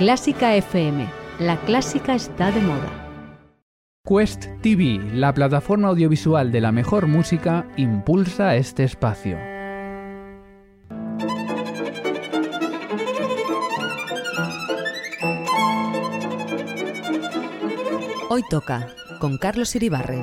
Clásica FM. La clásica está de moda. Quest TV, la plataforma audiovisual de la mejor música, impulsa este espacio. Hoy toca con Carlos Iribarren.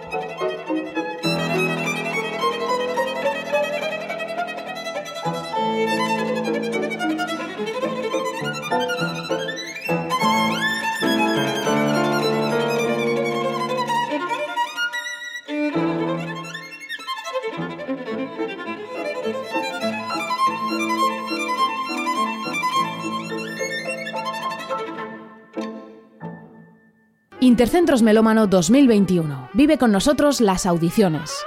Intercentros Melómano 2021. Vive con nosotros las audiciones.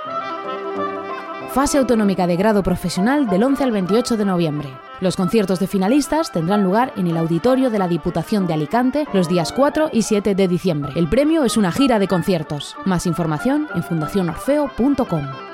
Fase autonómica de grado profesional del 11 al 28 de noviembre. Los conciertos de finalistas tendrán lugar en el auditorio de la Diputación de Alicante los días 4 y 7 de diciembre. El premio es una gira de conciertos. Más información en fundacionorfeo.com.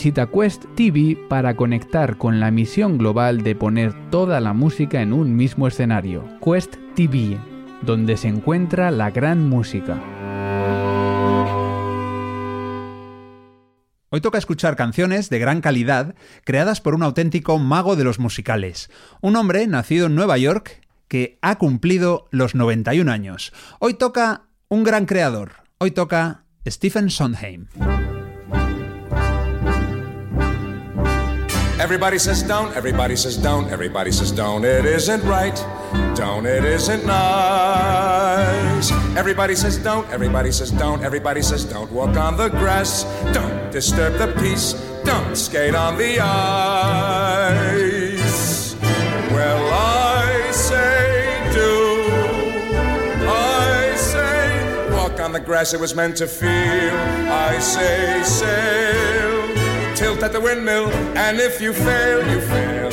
Visita Quest TV para conectar con la misión global de poner toda la música en un mismo escenario. Quest TV, donde se encuentra la gran música. Hoy toca escuchar canciones de gran calidad creadas por un auténtico mago de los musicales, un hombre nacido en Nueva York que ha cumplido los 91 años. Hoy toca un gran creador, hoy toca Stephen Sondheim. Everybody says don't, everybody says don't, everybody says don't, it isn't right, don't, it isn't nice. Everybody says don't, everybody says don't, everybody says don't walk on the grass, don't disturb the peace, don't skate on the ice. Well, I say do, I say walk on the grass, it was meant to feel, I say sail tilt at the windmill, and if you fail, you fail.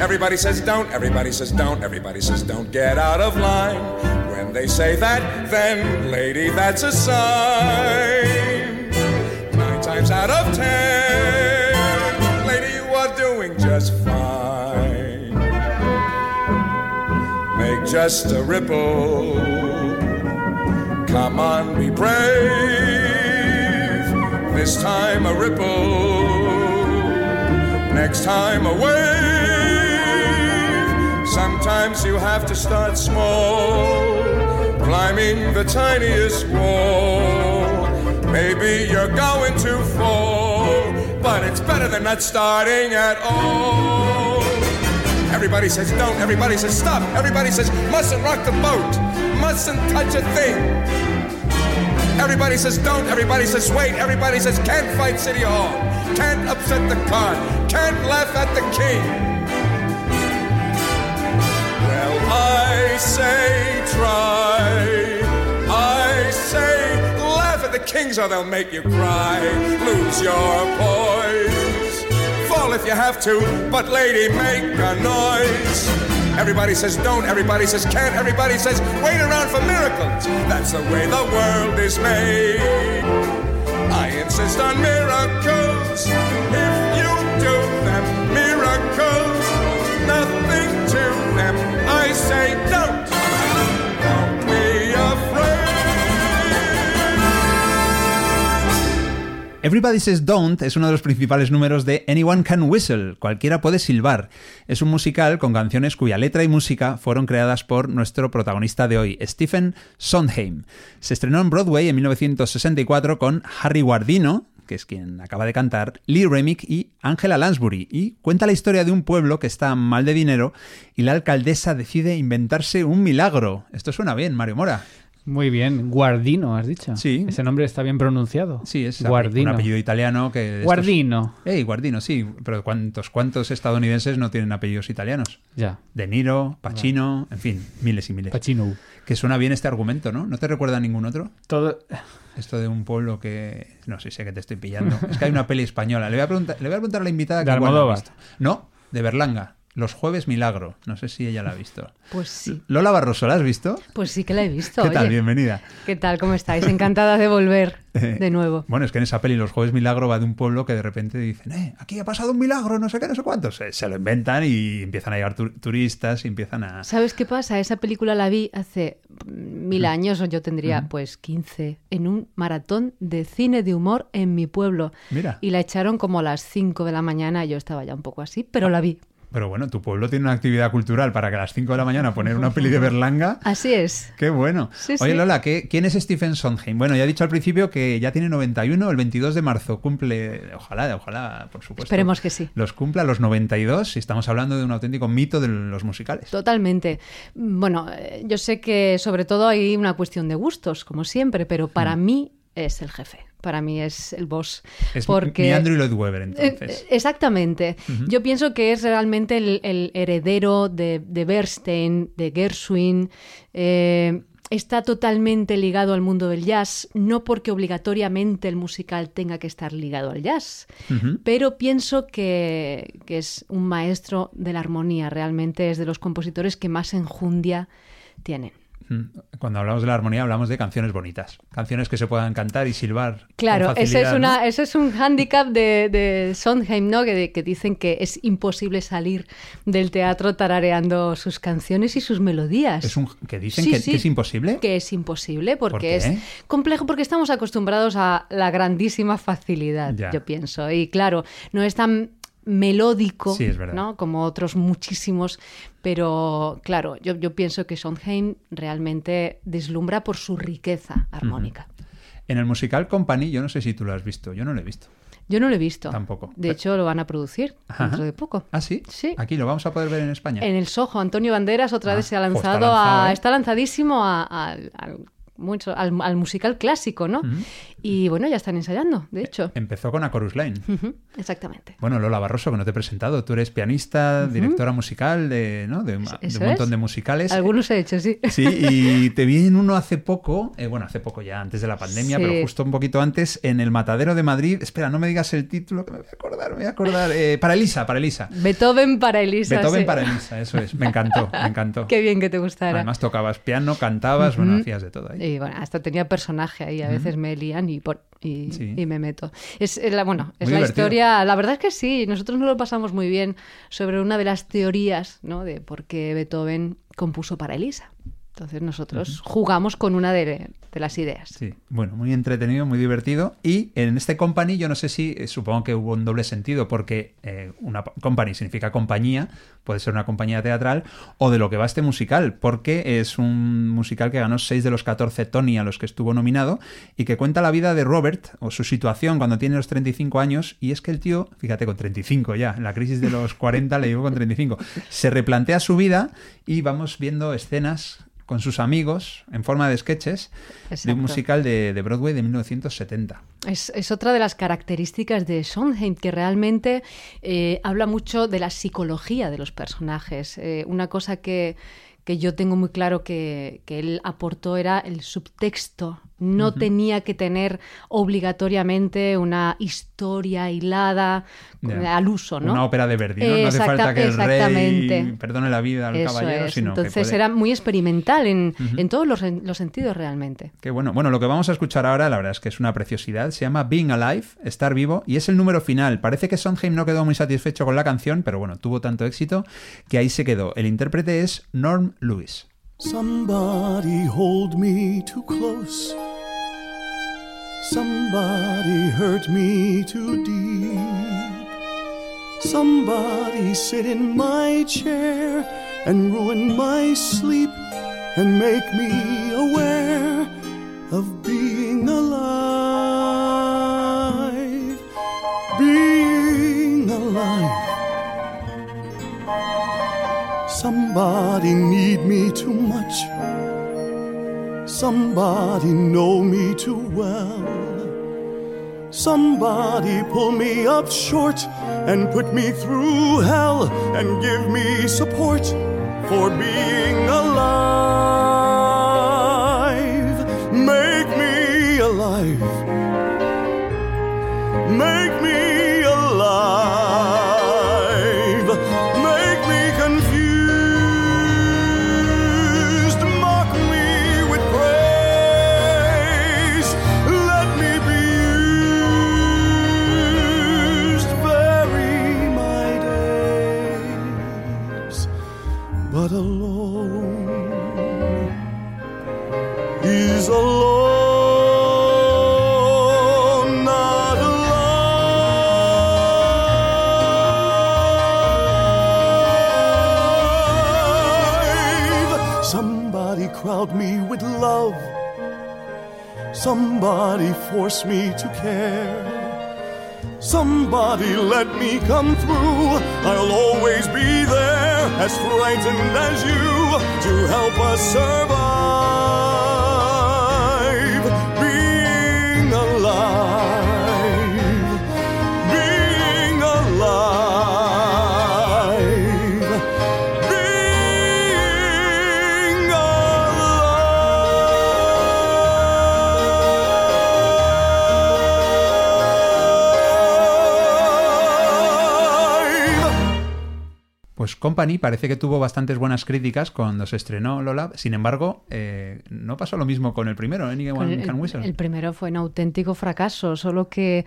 Everybody says don't, everybody says don't, everybody says don't get out of line. When they say that, then, lady, that's a sign. Nine times out of ten, lady, you are doing just fine. Make just a ripple. Come on, be brave this time a ripple, next time a wave. Sometimes you have to start small, climbing the tiniest wall. Maybe you're going to fall, but it's better than not starting at all. Everybody says don't, everybody says stop, everybody says mustn't rock the boat, mustn't touch a thing. Everybody says don't, everybody says wait, everybody says can't fight City Hall, can't upset the cart, can't laugh at the king. Well, I say try, I say laugh at the kings or they'll make you cry, lose your poise, fall if you have to, but lady, make a noise. Everybody says don't, everybody says can't, everybody says wait around for miracles. That's the way the world is made. I insist on miracles. If you do them, miracles, nothing to them. I say Everybody Says Don't es uno de los principales números de Anyone Can Whistle, cualquiera puede silbar. Es un musical con canciones cuya letra y música fueron creadas por nuestro protagonista de hoy, Stephen Sondheim. Se estrenó en Broadway en 1964 con Harry Guardino, que es quien acaba de cantar, Lee Remick y Angela Lansbury, y cuenta la historia de un pueblo que está mal de dinero y la alcaldesa decide inventarse un milagro. Esto suena bien, Mario Mora. Muy bien, Guardino, has dicho. Sí. Ese nombre está bien pronunciado. Sí, es Guardino. un apellido italiano que... estos- Guardino. Ey, Guardino, sí, pero ¿cuántos, ¿cuántos estadounidenses no tienen apellidos italianos? Ya. De Niro, Pacino, en fin, miles y miles. Pacino. Que suena bien este argumento, ¿no? ¿No te recuerda a ningún otro? Todo. Esto de un pueblo que... No sé, sé que te estoy pillando. Es que hay una peli española. Le voy a preguntar, le voy a, preguntar a la invitada De que Almodóvar. No, de Berlanga. Los jueves milagro. No sé si ella la ha visto. Pues sí, Lola Barroso, ¿la has visto? pues sí que la he visto. ¿Qué tal? Bienvenida. ¿Qué tal? ¿Cómo estáis? Encantada de volver de nuevo. Bueno, es que en esa peli Los Jueves Milagro va de un pueblo que de repente dicen, eh, aquí ha pasado un milagro, no sé qué, no sé cuánto. Se, se lo inventan y empiezan a llegar tur- turistas y empiezan a... ¿Sabes qué pasa? Esa película la vi hace mil años, o yo tendría pues 15, en un maratón de cine de humor en mi pueblo. Mira. Y la echaron como a las 5 de la mañana, yo estaba ya un poco así, pero la vi. Pero bueno, tu pueblo tiene una actividad cultural para que a las 5 de la mañana poner una peli de Berlanga. Así es. Qué bueno. Sí, Oye, sí. Lola, ¿qué- ¿quién es Stephen Sondheim? Bueno, ya he dicho al principio que ya tiene 91, el 22 de marzo cumple, ojalá, ojalá, por supuesto. Esperemos que sí. Los cumpla los 92 y estamos hablando de un auténtico mito de los musicales. Totalmente. Bueno, yo sé que sobre todo hay una cuestión de gustos, como siempre, pero para mí es el jefe. Para mí es el boss. Es porque... mi Andrew Lloyd Webber, Eh, entonces. eh, Exactamente. Yo pienso que es realmente el, el heredero de, de Bernstein, de Gershwin. eh, está totalmente ligado al mundo del jazz, no porque obligatoriamente el musical tenga que estar ligado al jazz, pero pienso que, que es un maestro de la armonía. Realmente es de los compositores que más enjundia tienen. Mm. Cuando hablamos de la armonía hablamos de canciones bonitas, canciones que se puedan cantar y silbar. Claro, con ese es, una, ¿no? ese es un hándicap de, de Sondheim, ¿no? Que, que dicen que es imposible salir del teatro tarareando sus canciones y sus melodías. Es un, que dicen Sí, que, sí. que es imposible. Que es imposible porque es complejo, porque estamos acostumbrados a la grandísima facilidad, Ya. yo pienso. Y claro, no es tan melódico Sí, es. ¿no? como otros muchísimos, pero claro, yo, yo pienso que Sondheim realmente deslumbra por su riqueza armónica. En el musical Company, yo no sé si tú lo has visto, yo no lo he visto. Yo no lo he visto. Tampoco. De hecho, lo van a producir Ajá. dentro de poco. ¿Ah, sí? Sí. Aquí lo vamos a poder ver en España. En el Soho, Antonio Banderas otra Ah, vez se ha está lanzado, lanzado, a, ¿eh? está lanzadísimo a- a- al, mucho, al, al musical clásico, ¿no? Y bueno, ya están ensayando, de hecho. Empezó con A Chorus Line. Exactamente. Bueno, Lola Barroso, que no te he presentado. Tú eres pianista, directora musical de, ¿no? de, un montón es. de musicales. Algunos he hecho, sí. Sí, y te vi en uno hace poco, eh, bueno, hace poco ya, antes de la pandemia, Sí. pero justo un poquito antes, en el Matadero de Madrid. Espera, no me digas el título, que me voy a acordar, me voy a acordar. Eh, para Elisa, para Elisa. Beethoven para Elisa. Beethoven sí. para Elisa, eso es. Me encantó, me encantó. Qué bien que te gustara. Además tocabas piano, cantabas, bueno, hacías de todo ahí. Y bueno, hasta tenía personaje ahí, a veces me lían y, por- y, Sí. y me meto. Es la, bueno, es Muy la divertido. historia, la verdad es que sí, nosotros nos lo pasamos muy bien sobre una de las teorías ¿no? de por qué Beethoven compuso para Elisa. Entonces nosotros jugamos con una de, de las ideas. Sí, bueno, muy entretenido, muy divertido. Y en este company, yo no sé si, eh, supongo que hubo un doble sentido, porque eh, una pa- company significa compañía, puede ser una compañía teatral, o de lo que va este musical, porque es un musical que ganó 6 de los 14 Tony a los que estuvo nominado, y que cuenta la vida de Robert, o su situación cuando tiene los 35 años, y es que el tío, fíjate, con 35 ya, en la crisis de los 40 le digo con 35, se replantea su vida y vamos viendo escenas con sus amigos en forma de sketches de un musical de, de Broadway de 1970. Es, es otra de las características de Sondheim, que realmente eh, habla mucho de la psicología de los personajes. Eh, una cosa que, que yo tengo muy claro que, que él aportó era el subtexto. No tenía que tener obligatoriamente una historia hilada Ya. al uso, ¿no? Una ópera de Verdi, ¿no? No hace falta que el rey perdone la vida al Eso caballero, es. sino que Entonces puede- era muy experimental en, en todos los, los sentidos realmente. Qué bueno. Bueno, lo que vamos a escuchar ahora, la verdad es que es una preciosidad. Se llama Being Alive, estar vivo, y es el número final. Parece que Sondheim no quedó muy satisfecho con la canción, pero bueno, tuvo tanto éxito que ahí se quedó. El intérprete es Norm Lewis. Somebody hold me too close. Somebody hurt me too deep. Somebody sit in my chair and ruin my sleep and make me aware of being alive. Being alive. Somebody need me too much. Somebody know me too well. Somebody pull me up short and put me through hell and give me support for being alive. Make me alive. Make Somebody force me to care. Somebody let me come through. I'll always be there, as frightened as you, to help us survive. Pues Company parece que tuvo bastantes buenas críticas cuando se estrenó Lola. Sin embargo, eh, no pasó lo mismo con el primero, Anyone Con el, Can Whistle. el primero fue un auténtico fracaso, solo que,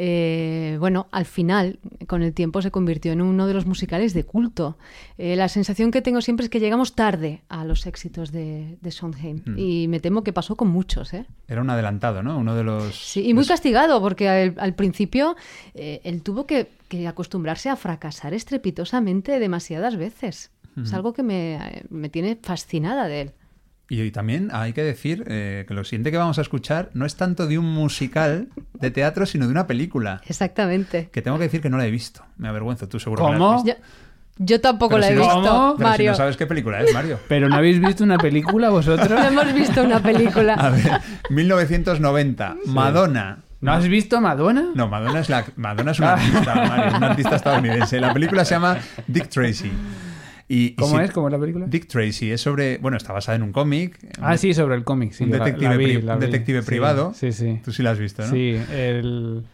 eh, bueno, al final, con el tiempo, se convirtió en uno de los musicales de culto. Eh, la sensación que tengo siempre es que llegamos tarde a los éxitos de, de Sondheim Mm. y me temo que pasó con muchos, ¿eh? Era un adelantado, ¿no? Uno de los... Sí, y muy castigado, porque al, al principio eh, él tuvo que, que acostumbrarse a fracasar estrepitosamente demasiadas veces. Es algo que me, me tiene fascinada de él. Y, y también hay que decir eh, que lo siguiente que vamos a escuchar no es tanto de un musical de teatro, sino de una película. Exactamente. Que tengo que decir que no la he visto. Me avergüenzo, tú seguro que la has ¿Cómo? visto. Yo, yo tampoco Pero la he si no- visto, ¿Cómo? Pero si Mario. no sabes qué película es, Mario. ¿Pero no habéis visto una película vosotros? No hemos visto una A película. ver, 1990, Madonna. ¿No has visto Madonna? No, Madonna es, la, Madonna es una artista, Mario, una artista estadounidense. La película se llama Dick Tracy. Y, y ¿Cómo si- es? ¿Cómo es la película? Dick Tracy es sobre, bueno, está basada en un cómic. Ah, sí, sobre el cómic. Sí, un la- la detective, vi, pri- detective privado. Sí, sí. Tú sí la has visto, ¿no? Sí, el,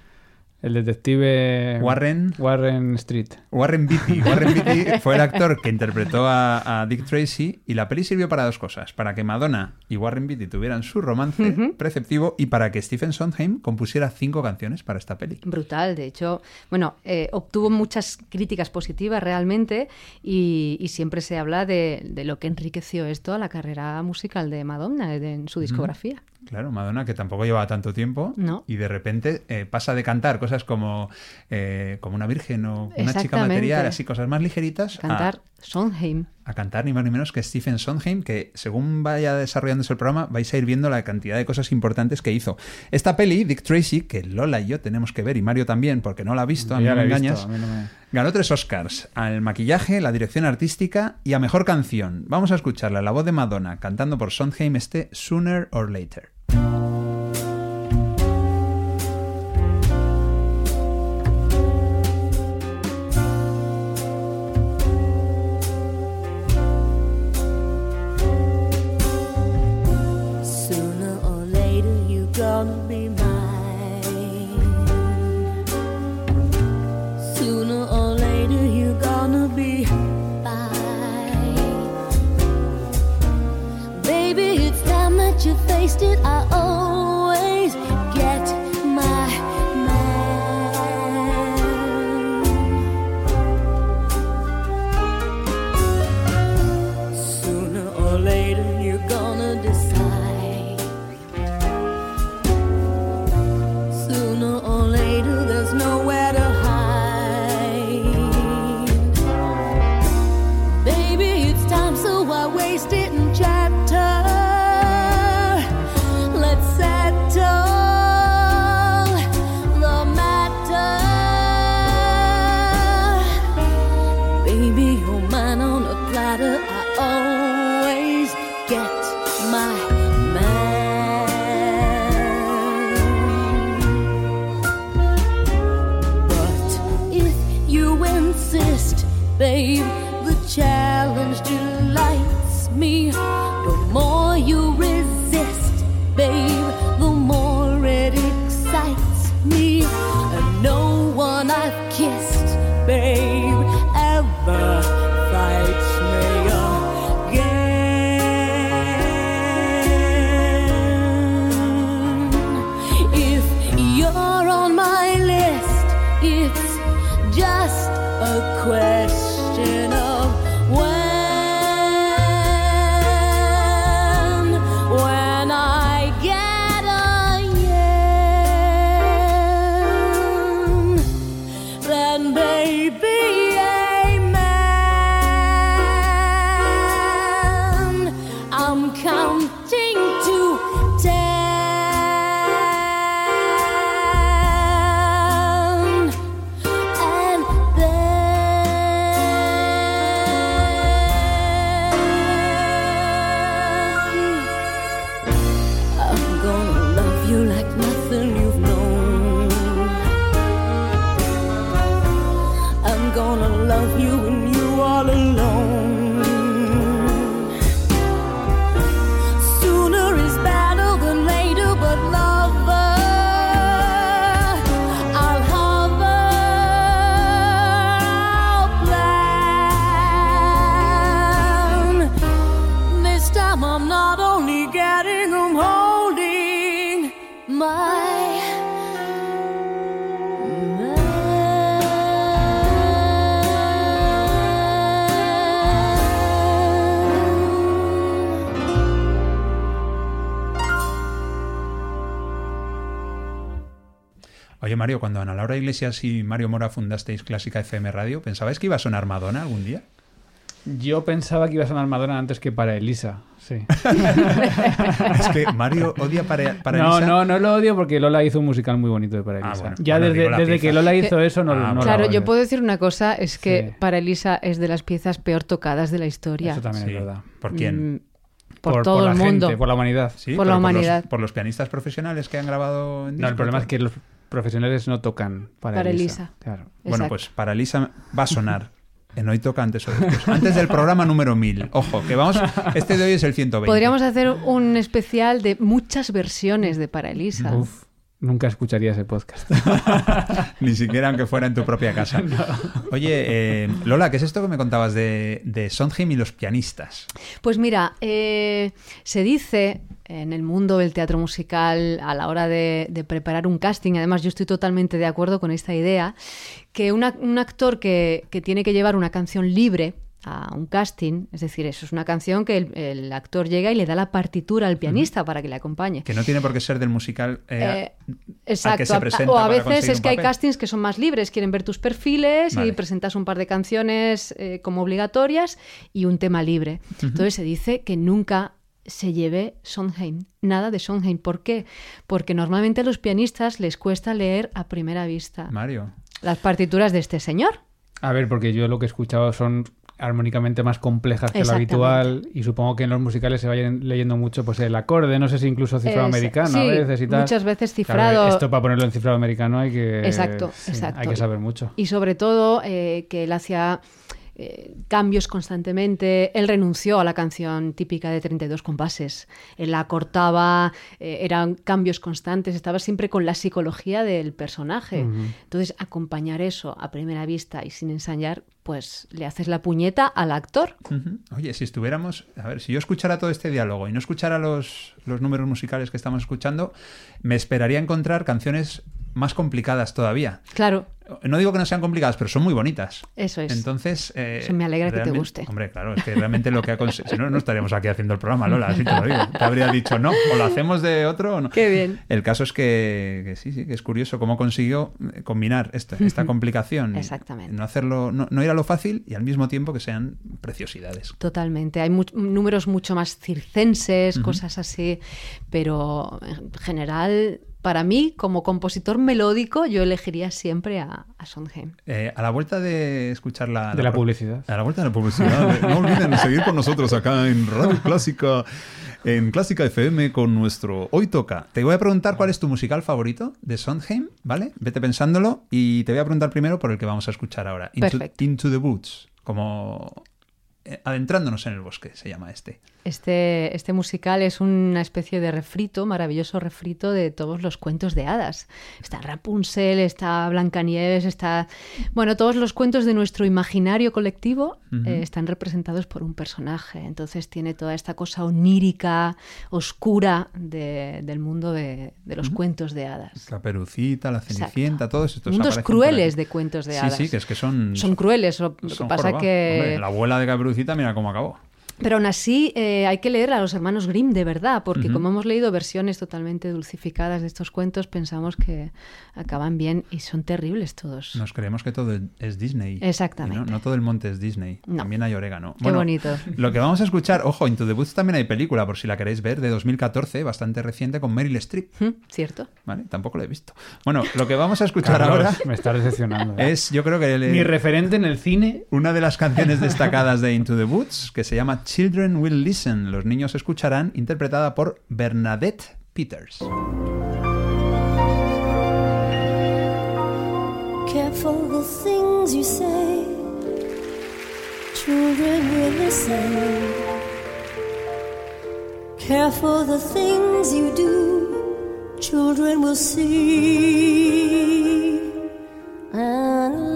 el detective... Warren. Warren Street. Warren Beatty. Warren Beatty fue el actor que interpretó a, a Dick Tracy y la peli sirvió para dos cosas. Para que Madonna y Warren Beatty tuvieran su romance preceptivo y para que Stephen Sondheim compusiera cinco canciones para esta peli. Brutal, de hecho, bueno, eh, obtuvo muchas críticas positivas realmente y, y siempre se habla de, de lo que enriqueció esto a la carrera musical de Madonna de- en su discografía. Claro, Madonna, que tampoco llevaba tanto tiempo, No. y de repente eh, pasa de cantar cosas como, eh, como una virgen o una chica material, así cosas más ligeritas, a- Cantar Sondheim. a, cantar ni más ni menos que Stephen Sondheim, que según vaya desarrollándose el programa vais a ir viendo la cantidad de cosas importantes que hizo. Esta peli, Dick Tracy, que Lola y yo tenemos que ver, y Mario también, porque no la ha visto, a mí no me he visto, engañas, a mí no me- ganó tres Oscars, al maquillaje, la dirección artística y a mejor canción. Vamos a escucharla, la voz de Madonna, cantando por Sondheim este Sooner or Later. Mario, cuando Ana Laura Iglesias y Mario Mora fundasteis Clásica FM Radio, ¿pensabais que iba a sonar Madonna algún día? Yo pensaba que iba a sonar Madonna antes que para Elisa, sí. Es que Mario odia para, para no, Elisa. no, no lo odio porque Lola hizo un musical muy bonito de para Ah, Elisa. bueno. ya Bueno, desde, desde que. Lola hizo Que- eso no, Ah, no. Claro, odio. yo puedo decir una cosa, es que Sí. para Elisa es de las piezas peor tocadas de la historia. Eso también Sí. es verdad. ¿Por quién? Mm, Por, todo la el mundo. gente, por la humanidad. Sí, por la humanidad. Los, por los pianistas profesionales que han grabado en No, el problema es que los profesionales no tocan para, Para Elisa. Elisa. Claro. Bueno, pues para Elisa va a sonar. En hoy toca antes o después. Antes del programa número 1000. Ojo, que vamos. Este de hoy es el 120. Podríamos hacer un especial de muchas versiones de Para Elisa. Uf, nunca escucharía ese podcast. Ni siquiera aunque fuera en tu propia casa. Oye, eh, Lola, ¿qué es esto que me contabas de, de Sondheim y los pianistas? Pues mira, eh, se dice en el mundo del teatro musical a la hora de, de preparar un casting, además yo estoy totalmente de acuerdo con esta idea, que una- un actor que, que tiene que llevar una canción libre a un casting, es decir, eso es una canción que el, el actor llega y le da la partitura al pianista para que le acompañe. Que no tiene por qué ser del musical eh, Eh, al Exacto. que se a- presenta o a veces es que hay castings que son más libres, quieren ver tus perfiles Vale. y presentas un par de canciones eh, como obligatorias y un tema libre. Entonces se dice que nunca se lleve Sondheim, nada de Sondheim. ¿Por qué? Porque normalmente a los pianistas les cuesta leer a primera vista Mario. las partituras de este señor. A ver, porque yo lo que he escuchado son armónicamente más complejas que lo habitual y supongo que en los musicales se vayan leyendo mucho pues el acorde, no sé si incluso cifrado Es- americano sí, a veces y tal. muchas veces Claro, cifrado. esto para ponerlo en cifrado americano hay que Exacto, sí, exacto. hay que saber mucho. Y sobre todo eh, que él hacía eh, cambios constantemente. Él renunció a la canción típica de 32 compases. Él la cortaba, eh, eran cambios constantes, estaba siempre con la psicología del personaje. Entonces, acompañar eso a primera vista y sin ensayar, pues le haces la puñeta al actor. Oye, si estuviéramos, a ver, si yo escuchara todo este diálogo y no escuchara los, los números musicales que estamos escuchando, me esperaría encontrar canciones más complicadas todavía. Claro, No digo que no sean complicadas, pero son muy bonitas. eso es. Entonces, eh, Eso me alegra que te guste. Hombre, claro, es que realmente lo que ha conseguido. Si no, no estaríamos aquí haciendo el programa, Lola, así te lo digo. Te habría dicho no, o lo hacemos de otro o no. Qué bien. El caso es que, que sí, sí, que es curioso cómo consiguió eh, combinar esta, esta complicación. Exactamente. No hacerlo, no, no ir a lo fácil y al mismo tiempo que sean preciosidades. Totalmente. Hay mu- números mucho más circenses, cosas así, pero en general, para mí, como compositor melódico, yo elegiría siempre a, a Sondheim. Eh, a la vuelta de escuchar la, De la publicidad. A la vuelta de la publicidad. no olviden seguir con nosotros acá en Radio Clásica, en Clásica FM con nuestro Hoy Toca. Te voy a preguntar cuál es tu musical favorito de Sondheim, ¿vale? Vete pensándolo y te voy a preguntar primero por el que vamos a escuchar ahora. Into, Perfecto. Into the Woods. como adentrándonos en el bosque, se llama este. Este, este musical es una especie de refrito, maravilloso refrito de todos los cuentos de hadas. Está Rapunzel, está Blancanieves, está... Bueno, todos los cuentos de nuestro imaginario colectivo eh, están representados por un personaje. Entonces tiene toda esta cosa onírica, oscura de- del mundo de, de los cuentos de hadas. La perucita, la cenicienta, Exacto. todos estos Mundos crueles de cuentos de Sí, hadas. sí, que es que son... Son crueles, lo, que pasa que... Hombre, la abuela de Mira cómo acabó. Pero aún así eh, hay que leer a los hermanos Grimm de verdad, porque como hemos leído versiones totalmente dulcificadas de estos cuentos, pensamos que acaban bien y son terribles todos. Nos creemos que todo es Disney. Exactamente. No, No todo el monte es Disney. No. También hay orégano. Qué bonito. Lo que vamos a escuchar, ojo, Into the Woods también hay película, por si la queréis ver, de 2014, bastante reciente, con Meryl Streep. ¿Cierto? ¿Vale? Tampoco lo he visto. Bueno, lo que vamos a escuchar Carlos, ahora me estás decepcionando. ¿eh? es, yo creo que Mi referente en el cine. una de las canciones destacadas de Into the Woods, que se llama Children Will Listen, los niños escucharán, interpretada por Bernadette Peters. Careful the things you say, children will listen. Careful the things you do, children will see and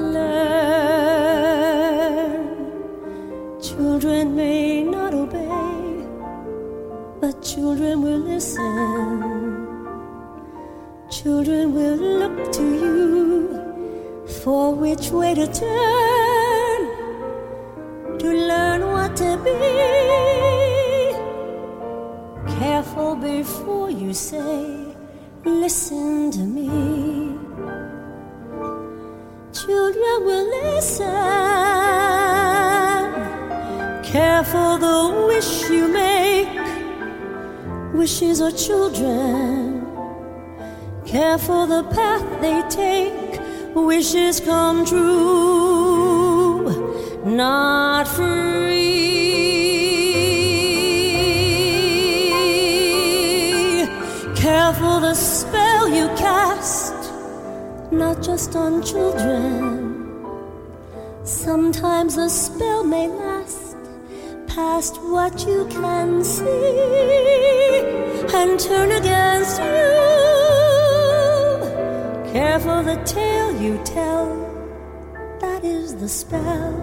children will listen. Children will look to you for which way to turn to learn what to be. Careful before you say, Listen to me. Children will listen. Careful the wish you make. Wishes are children. Careful the path they take, wishes come true, not free. Careful the spell you cast, not just on children. Sometimes the spell may last past what you can see and turn against you. Careful the tale you tell, that is the spell.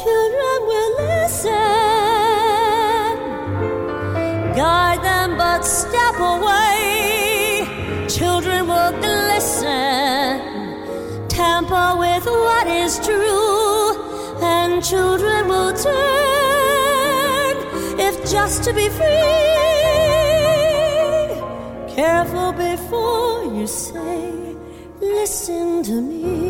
Children will listen, just to be free. Careful before you say, Listen to me.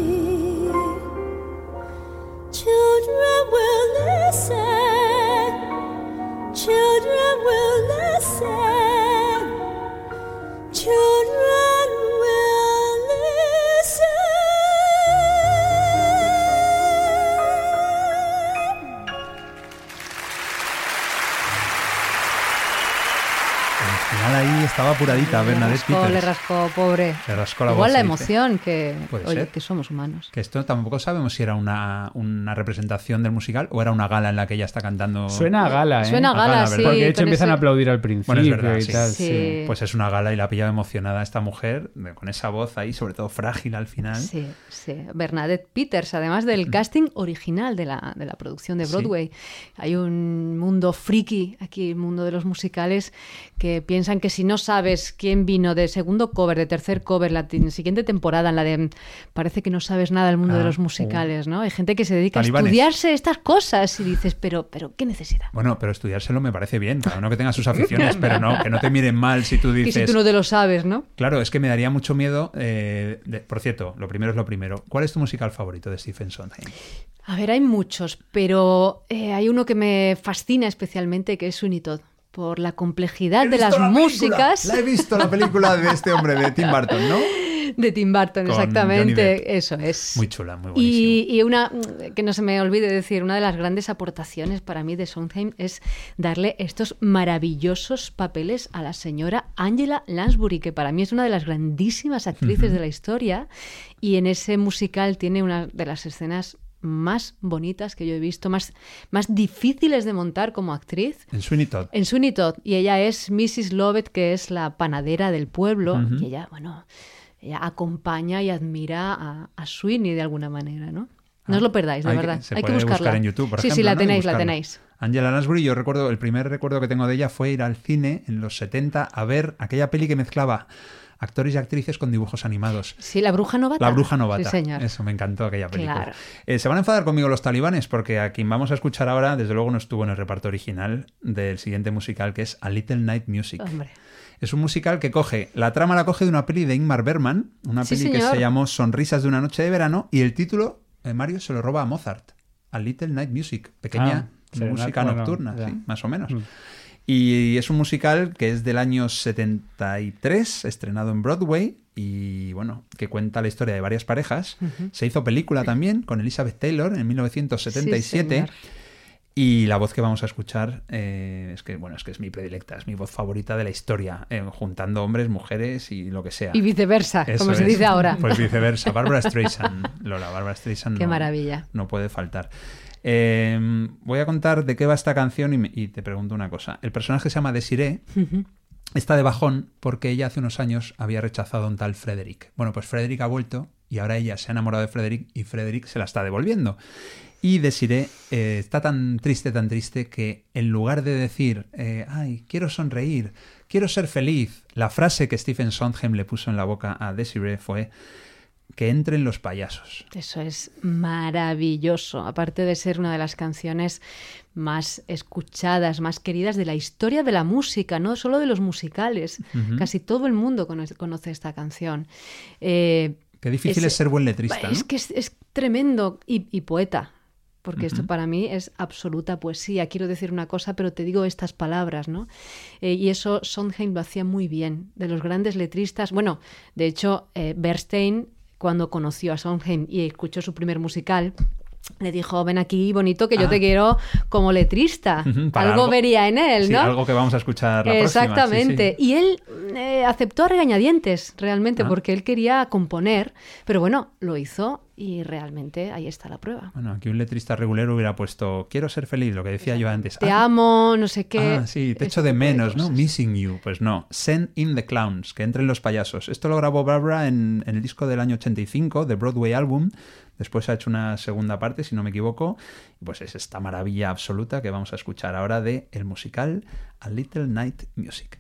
Estaba apuradita Bernadette le rascó, Peters. le rascó, pobre. Le rascó la Igual voz, la dice. emoción que, oye, que somos humanos. Que esto tampoco sabemos si era una, una representación del musical o era una gala en la que ella está cantando. Suena a gala, ¿eh? Suena a gala, gala, sí. Porque de hecho empiezan ese- a aplaudir al principio Bueno, es verdad, y sí. tal. Sí. sí. Pues es una gala y la ha pillado emocionada esta mujer, con esa voz ahí, sobre todo frágil al final. Sí, sí. Bernadette Peters, además del casting original de la, de la producción de Sí. Broadway. Hay un mundo friki aquí, el mundo de los musicales, que piensan que si no sabes quién vino de segundo cover, de tercer cover, la siguiente temporada, en la de... Parece que no sabes nada del mundo Ah, de los musicales, ¿no? Hay gente que se dedica Talibanes. a estudiarse estas cosas y dices, pero, pero, ¿qué necesidad? Bueno, pero estudiárselo me parece bien, cada uno que tenga sus aficiones, pero no, que no te miren mal si tú dices... si tú no te lo sabes, ¿no? Claro, es que me daría mucho miedo. eh, de- por cierto, lo primero es lo primero. ¿Cuál es tu musical favorito de Stephen Sondheim? A ver, hay muchos, pero eh, hay uno que me fascina especialmente, que es Sweeney Todd, por la complejidad He de las la película, músicas La he visto, la película de este hombre, de Tim Burton, ¿no? de Tim Burton, Con exactamente. Eso es. Muy chula, muy buenísimo. Y, y una, mm, que no se me olvide decir, una de las grandes aportaciones para mí de Sondheim es darle estos maravillosos papeles a la señora Angela Lansbury, que para mí es una de las grandísimas actrices de la historia. Y en ese musical tiene una de las escenas más bonitas que yo he visto, más, más difíciles de montar como actriz. En Sweeney Todd. En Sweeney Todd. Y ella es Mrs. Lovett, que es la panadera del pueblo. Y ella, bueno, ella acompaña y admira a, a Sweeney de alguna manera, ¿no? No os lo perdáis, de Hay que- verdad. se Hay que buscarla. buscar en YouTube, por sí, sí, la tenéis, la tenéis. Angela Lansbury, yo recuerdo, el primer recuerdo que tengo de ella fue ir al cine en los 70 a ver aquella peli que mezclaba actores y actrices con dibujos animados. Sí, la bruja novata. La bruja novata. Sí, señor. Eso, me encantó aquella película. Claro. Eh, se van a enfadar conmigo los talibanes porque a quien vamos a escuchar ahora, desde luego no estuvo en el reparto original del siguiente musical que es A Little Night Music. Hombre. Es un musical que coge, la trama la coge de una peli de Ingmar Bergman, una Sí, peli que se llamó Sonrisas de una noche de verano y el título, eh, Mario, se lo roba a Mozart. A Little Night Music, pequeña Ah, música nocturna, sí, más o menos. Mm. Y es un musical que es del año 73, estrenado en Broadway y bueno, que cuenta la historia de varias parejas. Se hizo película también con Elizabeth Taylor en 1977. señor. y la voz que vamos a escuchar eh, es que bueno, es que es mi predilecta, es mi voz favorita de la historia, eh, juntando hombres, mujeres y lo que sea. Y viceversa, Eso como se es. dice ahora. Pues viceversa. Bárbara Streisand, Lola, Bárbara Streisand Qué no- maravilla. no puede faltar. Eh, voy a contar de qué va esta canción y, me- y te pregunto una cosa. El personaje se llama Desiree. Está de bajón porque ella hace unos años había rechazado a un tal Frederick. Bueno, pues Frederick ha vuelto y ahora ella se ha enamorado de Frederick y Frederick se la está devolviendo. Y Desiree eh, está tan triste, tan triste que en lugar de decir, eh, ay, quiero sonreír, quiero ser feliz, la frase que Stephen Sondheim le puso en la boca a Desiree fue que entren los payasos. Eso es maravilloso. Aparte de ser una de las canciones más escuchadas, más queridas de la historia de la música, no solo de los musicales. Casi todo el mundo conoce, conoce esta canción. Eh, Qué difícil Es- es, ser buen letrista, ¿no? es que es, es tremendo y, y poeta. Porque esto para mí es absoluta poesía. Quiero decir una cosa, pero te digo estas palabras, ¿no? Eh, y eso Sondheim lo hacía muy bien. De los grandes letristas. Bueno, de hecho, eh, Bernstein, cuando conoció a Sondheim y escuchó su primer musical, le dijo: Ven aquí, bonito, que yo Ah. te quiero como letrista. Algo, algo- vería en él, Sí, ¿no? algo que vamos a escuchar la próxima, sí, Exactamente. sí. Y él eh, aceptó a regañadientes, realmente, Ah. porque él quería componer, pero bueno, lo hizo y realmente ahí está la prueba. Bueno, aquí un letrista regular hubiera puesto quiero ser feliz, lo que decía yo antes. Te Ah, amo, no sé qué. Ah, sí, te echo de menos, ¿no? Missing you. Pues no. Send in the clowns, que entren los payasos. Esto lo grabó Barbara en, en el disco del año 85, de Broadway Album. Después ha hecho una segunda parte, si no me equivoco. Pues es esta maravilla absoluta que vamos a escuchar ahora de el musical A Little Night Music.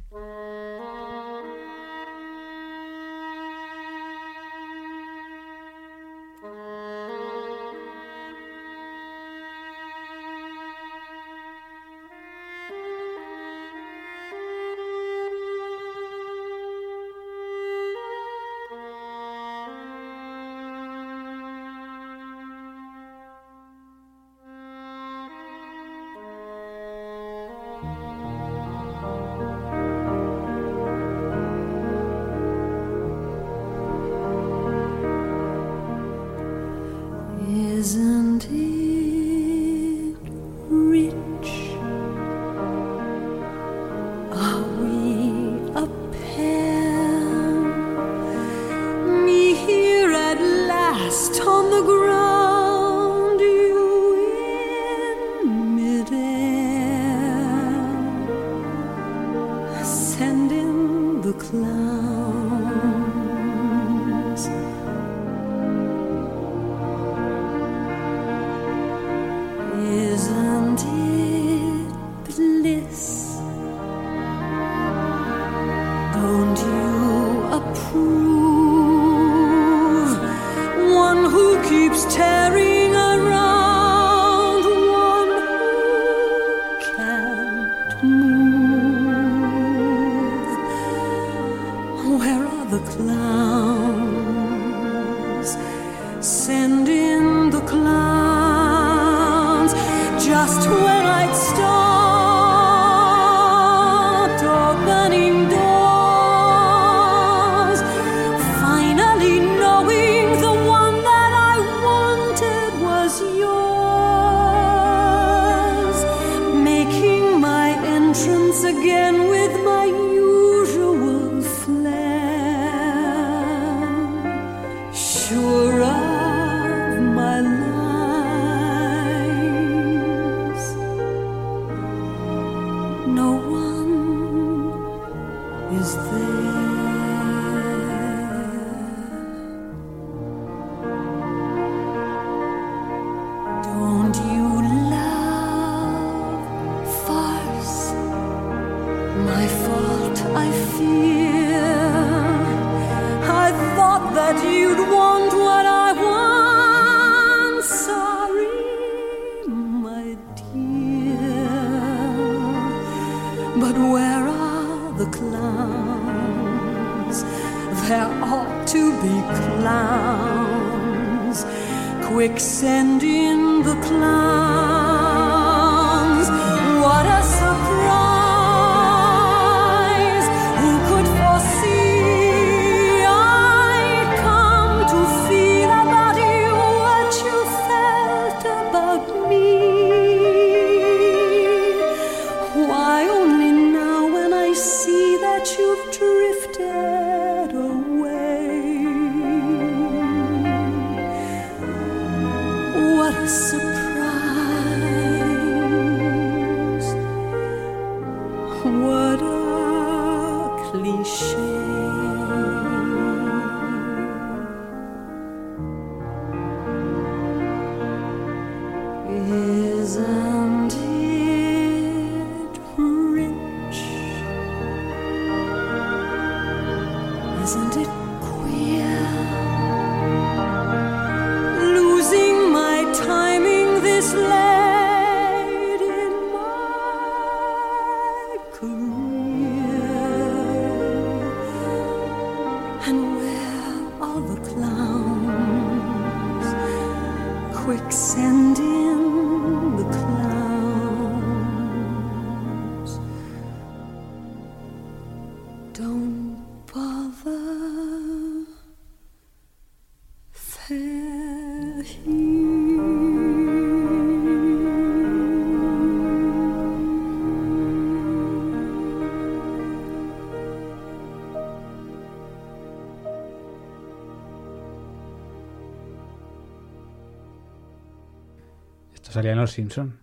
Esto salía en Los Simpson.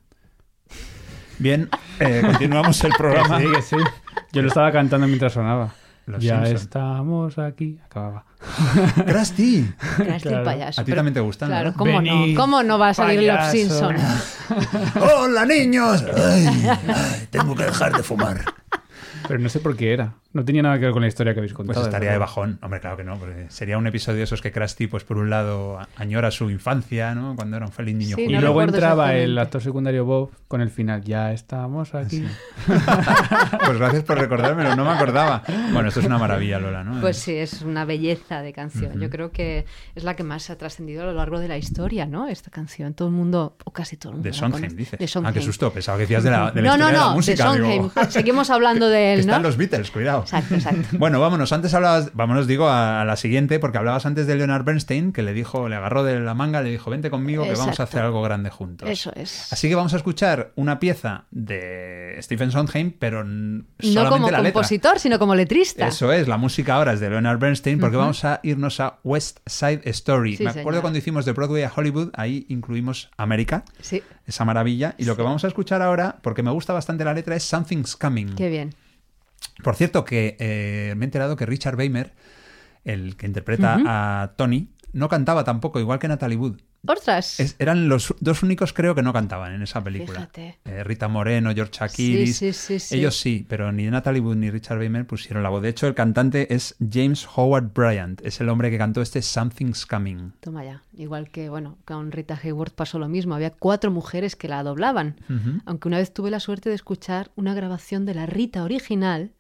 Bien, eh, continuamos el programa. Que sí, que sí. Yo lo estaba cantando mientras sonaba. Los ya Simpson. estamos aquí. Acababa. Krusty. Krusty payaso. A ti Pero- también te gustan, Claro, ¿no? ¿cómo no? ¿Cómo no va a salir Los payaso. Simpson? ¡Hola, niños! Ay, ay, tengo que dejar de fumar. Pero no sé por qué era. No tenía nada que ver con la historia que habéis Pues contado. estaría de bajón. Hombre, claro que no, porque sería un episodio de esos que Krusty, pues por un lado, añora su infancia, ¿no? Cuando era un feliz niño Sí, Y no luego recuerdo entraba el actor secundario Bob con el final. Ya estamos aquí. Pues gracias por recordármelo, no me acordaba. Bueno, esto es una maravilla, Lola, ¿no? Pues sí, es una belleza de canción. Yo creo que es la que más ha trascendido a lo largo de la historia, ¿no? Esta canción. Todo el mundo, o casi todo el mundo. De Sondheim, dices. De Ah, qué Sondheim. susto. Pensaba que decías de la, de la no, no, historia de la no, de música. digo. Sondheim. Seguimos hablando de él, están ¿no? los Beatles, cuidado. Exacto, exacto. Bueno, vámonos. Antes hablabas, vámonos, digo, a, a la siguiente, porque hablabas antes de Leonard Bernstein, que le dijo, le agarró de la manga, le dijo, vente conmigo, que vamos a hacer algo grande juntos. Eso es. Así que vamos a escuchar una pieza de Stephen Sondheim, pero No como la letra. compositor, sino como letrista. Eso es, la música ahora es de Leonard Bernstein, porque vamos a irnos a West Side Story. Sí, Me acuerdo cuando hicimos de Broadway a Hollywood, ahí incluimos América, Sí, esa maravilla. Y lo que vamos a escuchar ahora, porque me gusta bastante la letra, es Something's Coming. qué bien. Por cierto, que eh, me he enterado que Richard Weimer, el que interpreta a Tony, no cantaba tampoco, igual que Natalie Wood. ¡Ostras! Es- eran los dos únicos, creo, que no cantaban en esa película. Fíjate. Eh, Rita Moreno, George. Sí, sí, sí, sí. Ellos sí, pero ni Natalie Wood ni Richard Weimer pusieron la voz. De hecho, el cantante es James Howard Bryant. Es el hombre que cantó este Something's Coming. Toma ya. Igual que, bueno, con Rita Hayworth pasó lo mismo. Había cuatro mujeres que la doblaban. Aunque una vez tuve la suerte de escuchar una grabación de la Rita original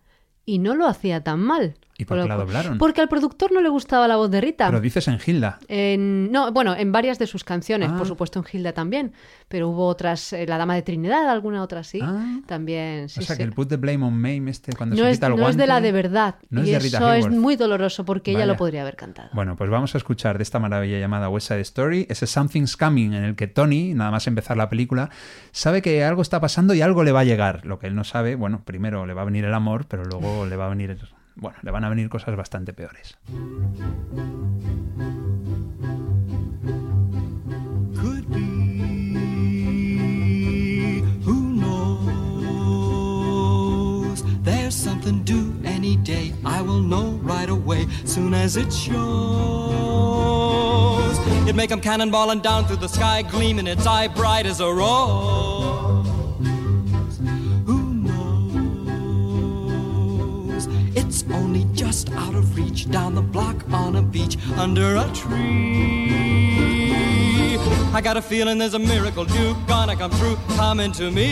y no lo hacía tan mal. ¿Y por qué lo la doblaron? Porque al productor no le gustaba la voz de Rita. Pero dices en Hilda. En- no, bueno, en varias de sus canciones, Ah. por supuesto en Hilda también, pero hubo otras, eh, La Dama de Trinidad, alguna otra sí, Ah. también, sí, o sea, sí. que el Put the Blame on Mame, este, cuando no se es, quita el no guante... es de la de verdad, No es y de Rita eso es Hayworth. muy doloroso porque ella Vaya. lo podría haber cantado. Bueno, pues vamos a escuchar de esta maravilla llamada West Side Story, ese Something's Coming, en el que Tony, nada más empezar la película, sabe que algo está pasando y algo le va a llegar. Lo que él no sabe, bueno, primero le va a venir el amor, pero luego le va a venir, bueno, le van a venir cosas bastante peores. There's something due any day. I will know right away, soon as it shows. It make 'em cannonballing down through the sky, gleaming its eye bright as a rose. Only just out of reach, down the block on a beach, under a tree. I got a feeling there's a miracle due, gonna come true, coming to me.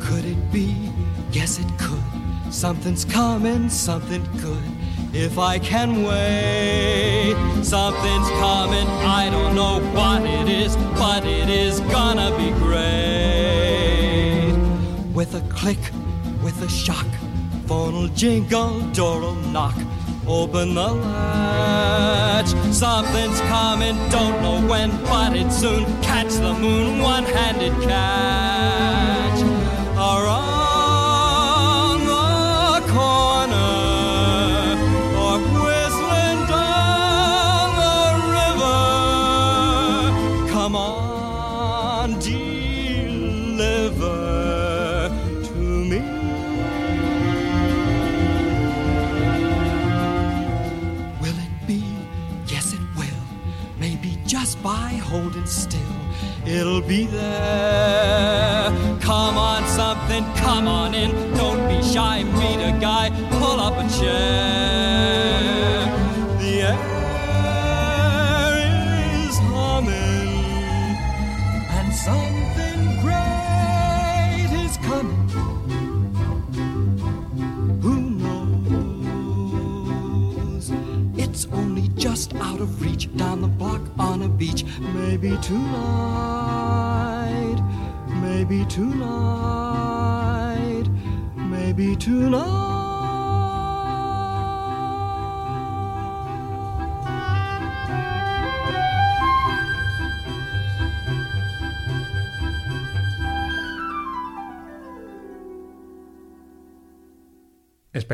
Could it be? Yes, it could. Something's coming, something good. If I can wait, something's coming. I don't know what it is, but it is gonna be great. With a click, with a shock, phone'll jingle, door'll knock. Open the latch. Something's coming, don't know when, but it's soon. Catch the moon, one handed catch. Around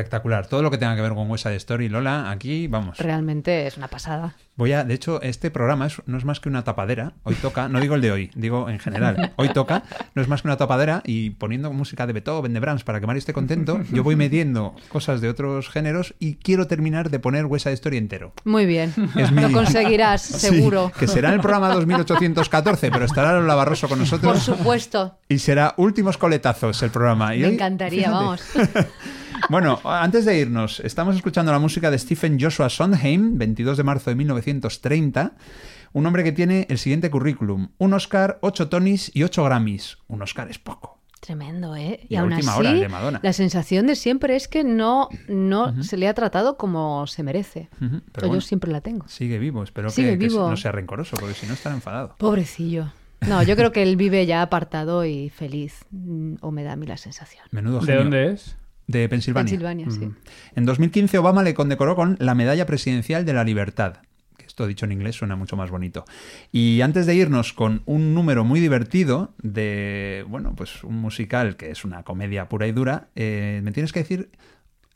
Espectacular. Todo lo que tenga que ver con West Side Story, Lola, aquí vamos. Realmente es una pasada. Voy a, de hecho, este programa es- no es más que una tapadera. Hoy toca, no digo el de hoy, digo en general. Hoy toca, no es más que una tapadera y poniendo música de Beethoven, de Brahms, para que Mario esté contento, yo voy metiendo cosas de otros géneros y quiero terminar de poner West Side Story entero. Muy bien. Es mi- Lo conseguirás, Sí, seguro. que será en el programa 2814, pero estará Lola Barroso con Por nosotros. supuesto. Y será últimos coletazos el programa. Y Me hoy, encantaría, fíjate. vamos. Bueno, antes de irnos, estamos escuchando la música de Stephen Joshua Sondheim, 22 de marzo de 1930. Un hombre que tiene el siguiente currículum: un Oscar, 8 Tonys y 8 Grammys. Un Oscar es poco. Tremendo, ¿eh? Y Y, a aún última así, hora, de Madonna. la sensación de siempre es que no, no se le ha tratado como se merece. Pero Yo bueno, siempre la tengo. sigue vivo. Espero Sigue que, no sea rencoroso, porque si no estará enfadado. Pobrecillo. No, yo creo que él vive ya apartado y feliz. mm, O me da a mí la sensación. Menudo ¿De genio. dónde es? De Pensilvania. Pensilvania, sí. En 2015 Obama le condecoró con la Medalla Presidencial de la Libertad. Que esto dicho en inglés suena mucho más bonito. Y antes de irnos con un número muy divertido de, bueno, pues un musical que es una comedia pura y dura, eh, me tienes que decir,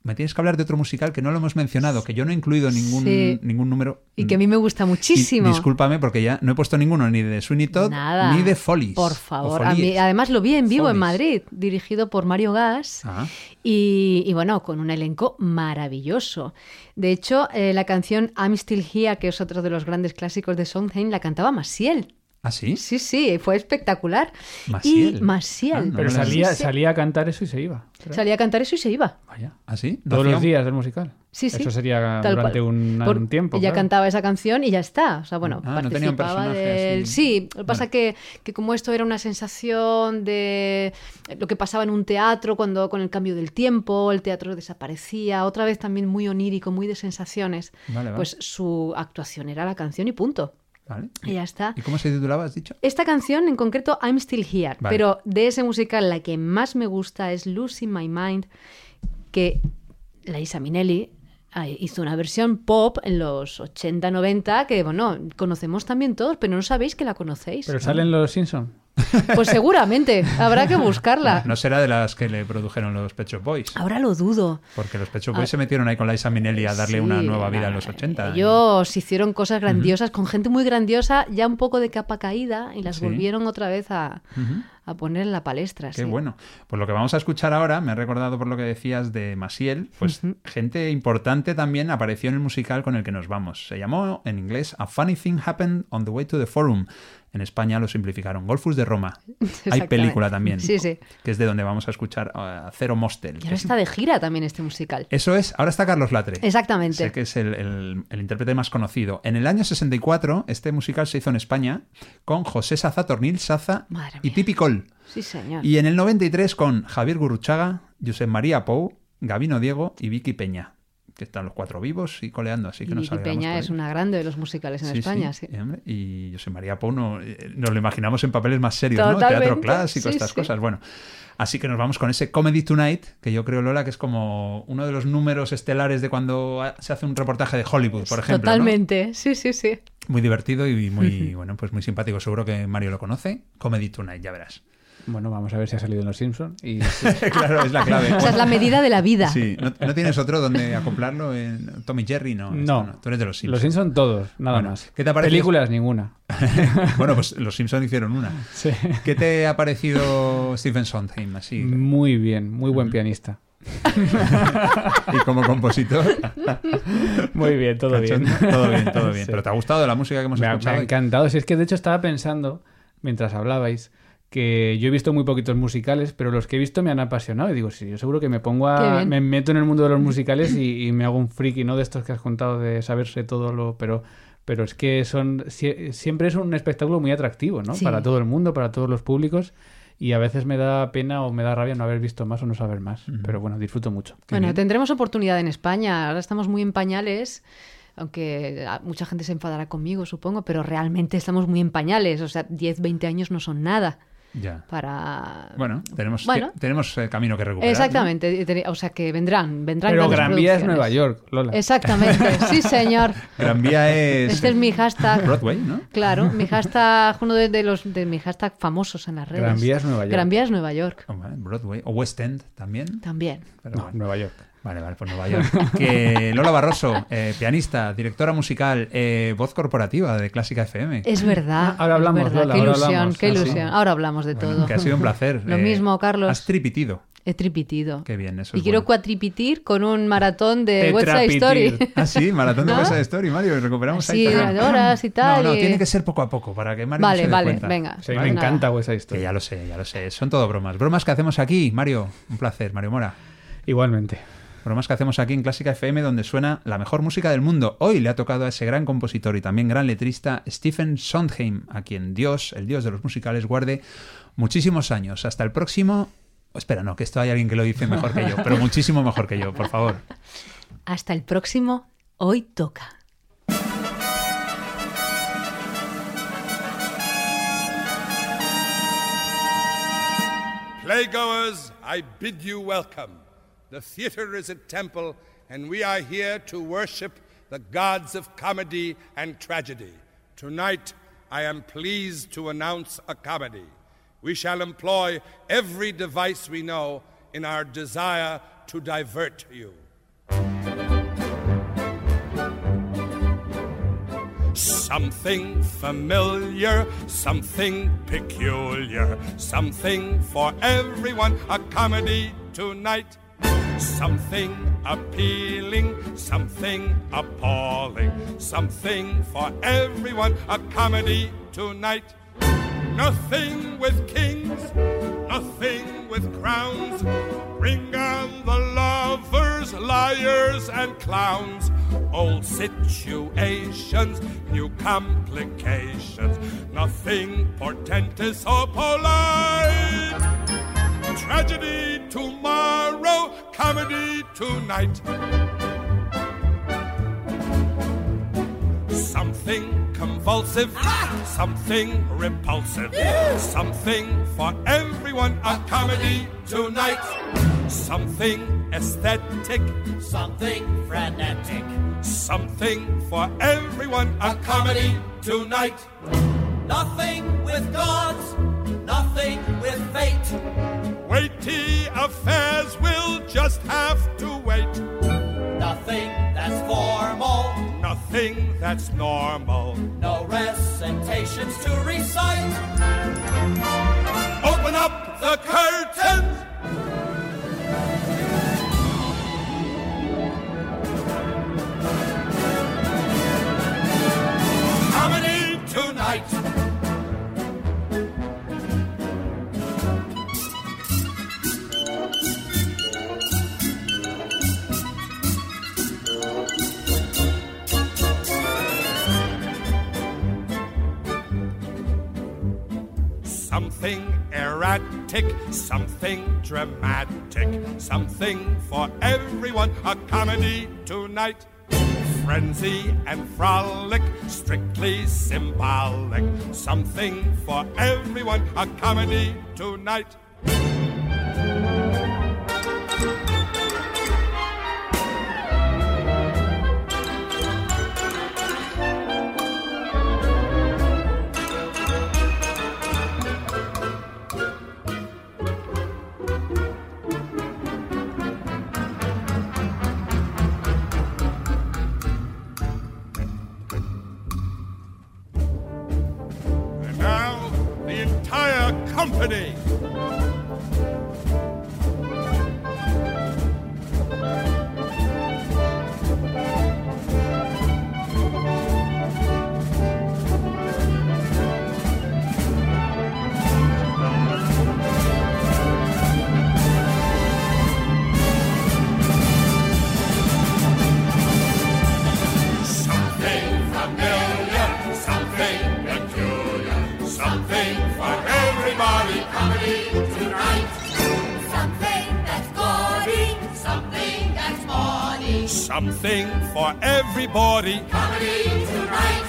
me tienes que hablar de otro musical que no lo hemos mencionado, que yo no he incluido ningún, Sí. ningún número. Y que a mí me gusta Y muchísimo. discúlpame porque ya no he puesto ninguno ni de Sweeney Todd Nada. ni de Follies. Por favor. A mí- Follies. además lo vi en vivo en. Madrid, dirigido por Mario Gas. Ah, Y, y bueno, con un elenco maravilloso. De hecho, eh, la canción I'm Still Here, que es otro de los grandes clásicos de Sondheim, la cantaba Maciel. ¿Ah, sí? Sí, sí, fue espectacular. Maciel. Y Maciel. Ah, no Pero salía, Sí, sí. salía a cantar eso y se iba. creo. Salía a cantar eso y se iba. Vaya. ¿Ah, sí? ¿Lo Todos los días del musical. Sí, sí. Eso sería Tal durante un, Por- un tiempo. Ella claro. cantaba esa canción y ya está. O sea, bueno, Ah, no tenía un participaba personaje del... así. Sí, lo que pasa Vale. que, que como esto era una sensación de lo que pasaba en un teatro cuando con el cambio del tiempo, el teatro desaparecía, otra vez también muy onírico, muy de sensaciones, Vale, vale. pues su actuación era la canción y punto. Vale. Y ya está. ¿Y cómo se titulaba, has dicho? Esta canción en concreto, I'm Still Here, Vale. pero de ese musical la que más me gusta es Losing My Mind, que la Isa Minelli eh, hizo una versión pop en los 80-90 que, bueno, conocemos también todos, pero no sabéis que la conocéis. Pero salen los Simpsons. Pues seguramente, habrá que buscarla. No será de las que le produjeron los Pet Shop Boys. Ahora lo dudo. Porque los Pet Shop Boys se metieron ahí con Liza Minnelli a darle Sí, una nueva vida en los 80. Ellos hicieron cosas grandiosas con gente muy grandiosa, ya un poco de capa caída, y las Sí. volvieron otra vez a, poner en la palestra. Qué sí. bueno. Pues lo que vamos a escuchar ahora, me ha recordado por lo que decías de Masiel, pues gente importante también apareció en el musical con el que nos vamos. Se llamó en inglés A Funny Thing Happened on the Way to the Forum. En España lo simplificaron. Golfus de Roma. Hay película también. Sí, sí. Que es de donde vamos a escuchar a Cero Mostel. Y ahora es- está de gira también este musical. Eso es, ahora está Carlos Latre. Exactamente. Sé que es el, el- el intérprete más conocido. En el año 64, este musical se hizo en España con José Saza Tornil Saza Madre y mía. Tipi Col. Sí, señor. Y en el 93 con Javier Gurruchaga, Josep María Pou, Gabino Diego y Vicky Peña, que están los cuatro vivos y coleando, así que Y nos Peña es una grande de los musicales en Sí, España. sí, sí. Y José María Pou no- eh, nos lo imaginamos en papeles más serios, ¿no? Teatro clásico, sí, estas cosas. Bueno, así que nos vamos con ese Comedy Tonight, que yo creo, Lola, que es como uno de los números estelares de cuando se hace un reportaje de Hollywood, por ejemplo. ¿no? Totalmente, sí, sí, sí. Muy divertido y muy, bueno, pues muy simpático. Seguro que Mario lo conoce. Comedy Tonight, ya verás. Bueno, vamos a ver si ha salido en Los Simpsons. Y claro, es la clave. O sea, es la medida de la vida. Sí, ¿no, no tienes otro donde acoplarlo? En Tommy Jerry, no. esto no, Tú eres de los Simpsons. Los Simpsons todos, nada Bueno, más. ¿qué te ha parecido? Películas ninguna. bueno, pues los Simpsons hicieron una. Sí. ¿Qué te ha parecido Stephen Sondheim? Así, Muy bien, muy buen pianista. y como compositor. Muy bien, todo bien. Todo bien, todo bien. Sí. Pero ¿te ha gustado la música que hemos Me ha, me escuchado? ha encantado. Si es que de hecho estaba pensando, mientras hablabais, que yo he visto muy poquitos musicales, pero los que he visto me han apasionado. Y digo, sí, yo seguro que me pongo a. Me meto en el mundo de los musicales y, y me hago un friki, ¿no? De estos que has contado, de saberse todo lo. Pero, pero es que son. sie- siempre es un espectáculo muy atractivo, ¿no? Sí. Para todo el mundo, para todos los públicos. Y a veces me da pena o me da rabia no haber visto más o no saber más. Pero bueno, disfruto mucho. Bueno, bien. tendremos oportunidad en España. Ahora estamos muy en pañales, aunque ah, mucha gente se enfadará conmigo, supongo, pero realmente estamos muy en pañales. O sea, 10, 20 años no son nada Ya. para... Bueno, tenemos, Bueno. que- tenemos eh, camino que recuperar. ¿no? Exactamente. Te- O sea, que vendrán, vendrán Pero Gran Vía es. Nueva York, Lola. Exactamente, sí, señor. Gran Vía es. Este es mi hashtag. Broadway, ¿no? Claro, mi hashtag, uno de, de los de mis hashtag famosos en las redes. Gran Vía es Nueva York. Gran Vía es Nueva York. Oh, Broadway. O West End también. También. Pero No, bueno. Nueva York. Vale, vale, pues Nueva York. Que Lola Barroso, eh, pianista, directora musical, eh, voz corporativa de Clásica FM. Es verdad. Ah, ahora hablamos, verdad. Lola, qué ahora ilusión, hablamos. qué Ah, sí. ilusión. Ahora hablamos de Bueno, todo. que ha sido un placer. Lo Eh, mismo, Carlos. Has tripitido. He tripitido. Qué bien, eso y es quiero bueno. cuatripitir con un maratón de West Side Story. Ah, sí, maratón de ¿No? West Side Story, Mario. Recuperamos Sí, ahí de horas y tal, No, no, y- tiene que ser poco a poco para que Mario Vale, se dé vale, cuenta. venga. Sí, me nada. encanta esa Que historia. ya lo sé, ya lo sé. Son todo bromas. Bromas que hacemos aquí, Mario. Un placer, Mario Mora. Igualmente. Bromas que hacemos aquí en Clásica FM donde suena la mejor música del mundo. Hoy le ha tocado a ese gran compositor y también gran letrista Stephen Sondheim, a quien Dios, el Dios de los musicales, guarde muchísimos años. Hasta el próximo... Espera, no, que esto hay alguien que lo dice mejor que yo, pero muchísimo mejor que yo, por favor. Hasta el próximo. Hoy toca. Playgoers, I bid you welcome. The theater is a temple, and we are here to worship the gods of comedy and tragedy. Tonight, I am pleased to announce a comedy. We shall employ every device we know in our desire to divert you. Something familiar, something peculiar, something for everyone, a comedy tonight. Something appealing, something appalling, something for everyone, a comedy tonight. Nothing with kings, nothing with crowns. Bring on the lovers, liars, and clowns. Old situations, new complications. Nothing portentous or polite. Tragedy tomorrow, comedy tonight. Something convulsive, ah! something repulsive, something for everyone, a comedy tonight. Something aesthetic, Something frenetic, something for everyone, a comedy tonight. nothing with gods, nothing with fate. Weighty affairs will just have to wait. Nothing that's formal, Nothing that's normal. no recitations to recite. Open up the curtains. Comedy tonight. Something erratic, something dramatic, something for everyone. A comedy tonight. Frenzy and frolic, strictly symbolic. Something for everyone. A comedy tonight. For everybody. Comedy tonight.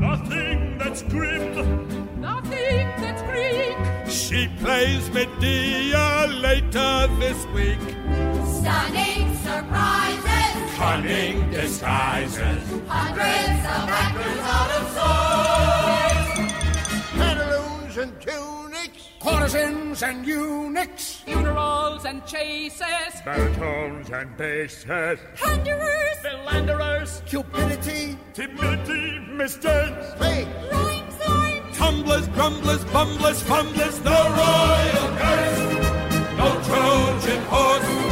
Nothing that's grim. Nothing that's Greek. She plays Medea later this week. Stunning surprises. Cunning disguises. Hundreds of actors out of sorts. pantaloons and tunics, courtesans and eunuchs, funerals and chases, Baritones and basses. Thunderers. philanderers, cupidity, Timidity, mistakes. fake, Rhyme signs. Tumblers, grumblers, bumblers, fumblers. The royal curse. No Trojan horse.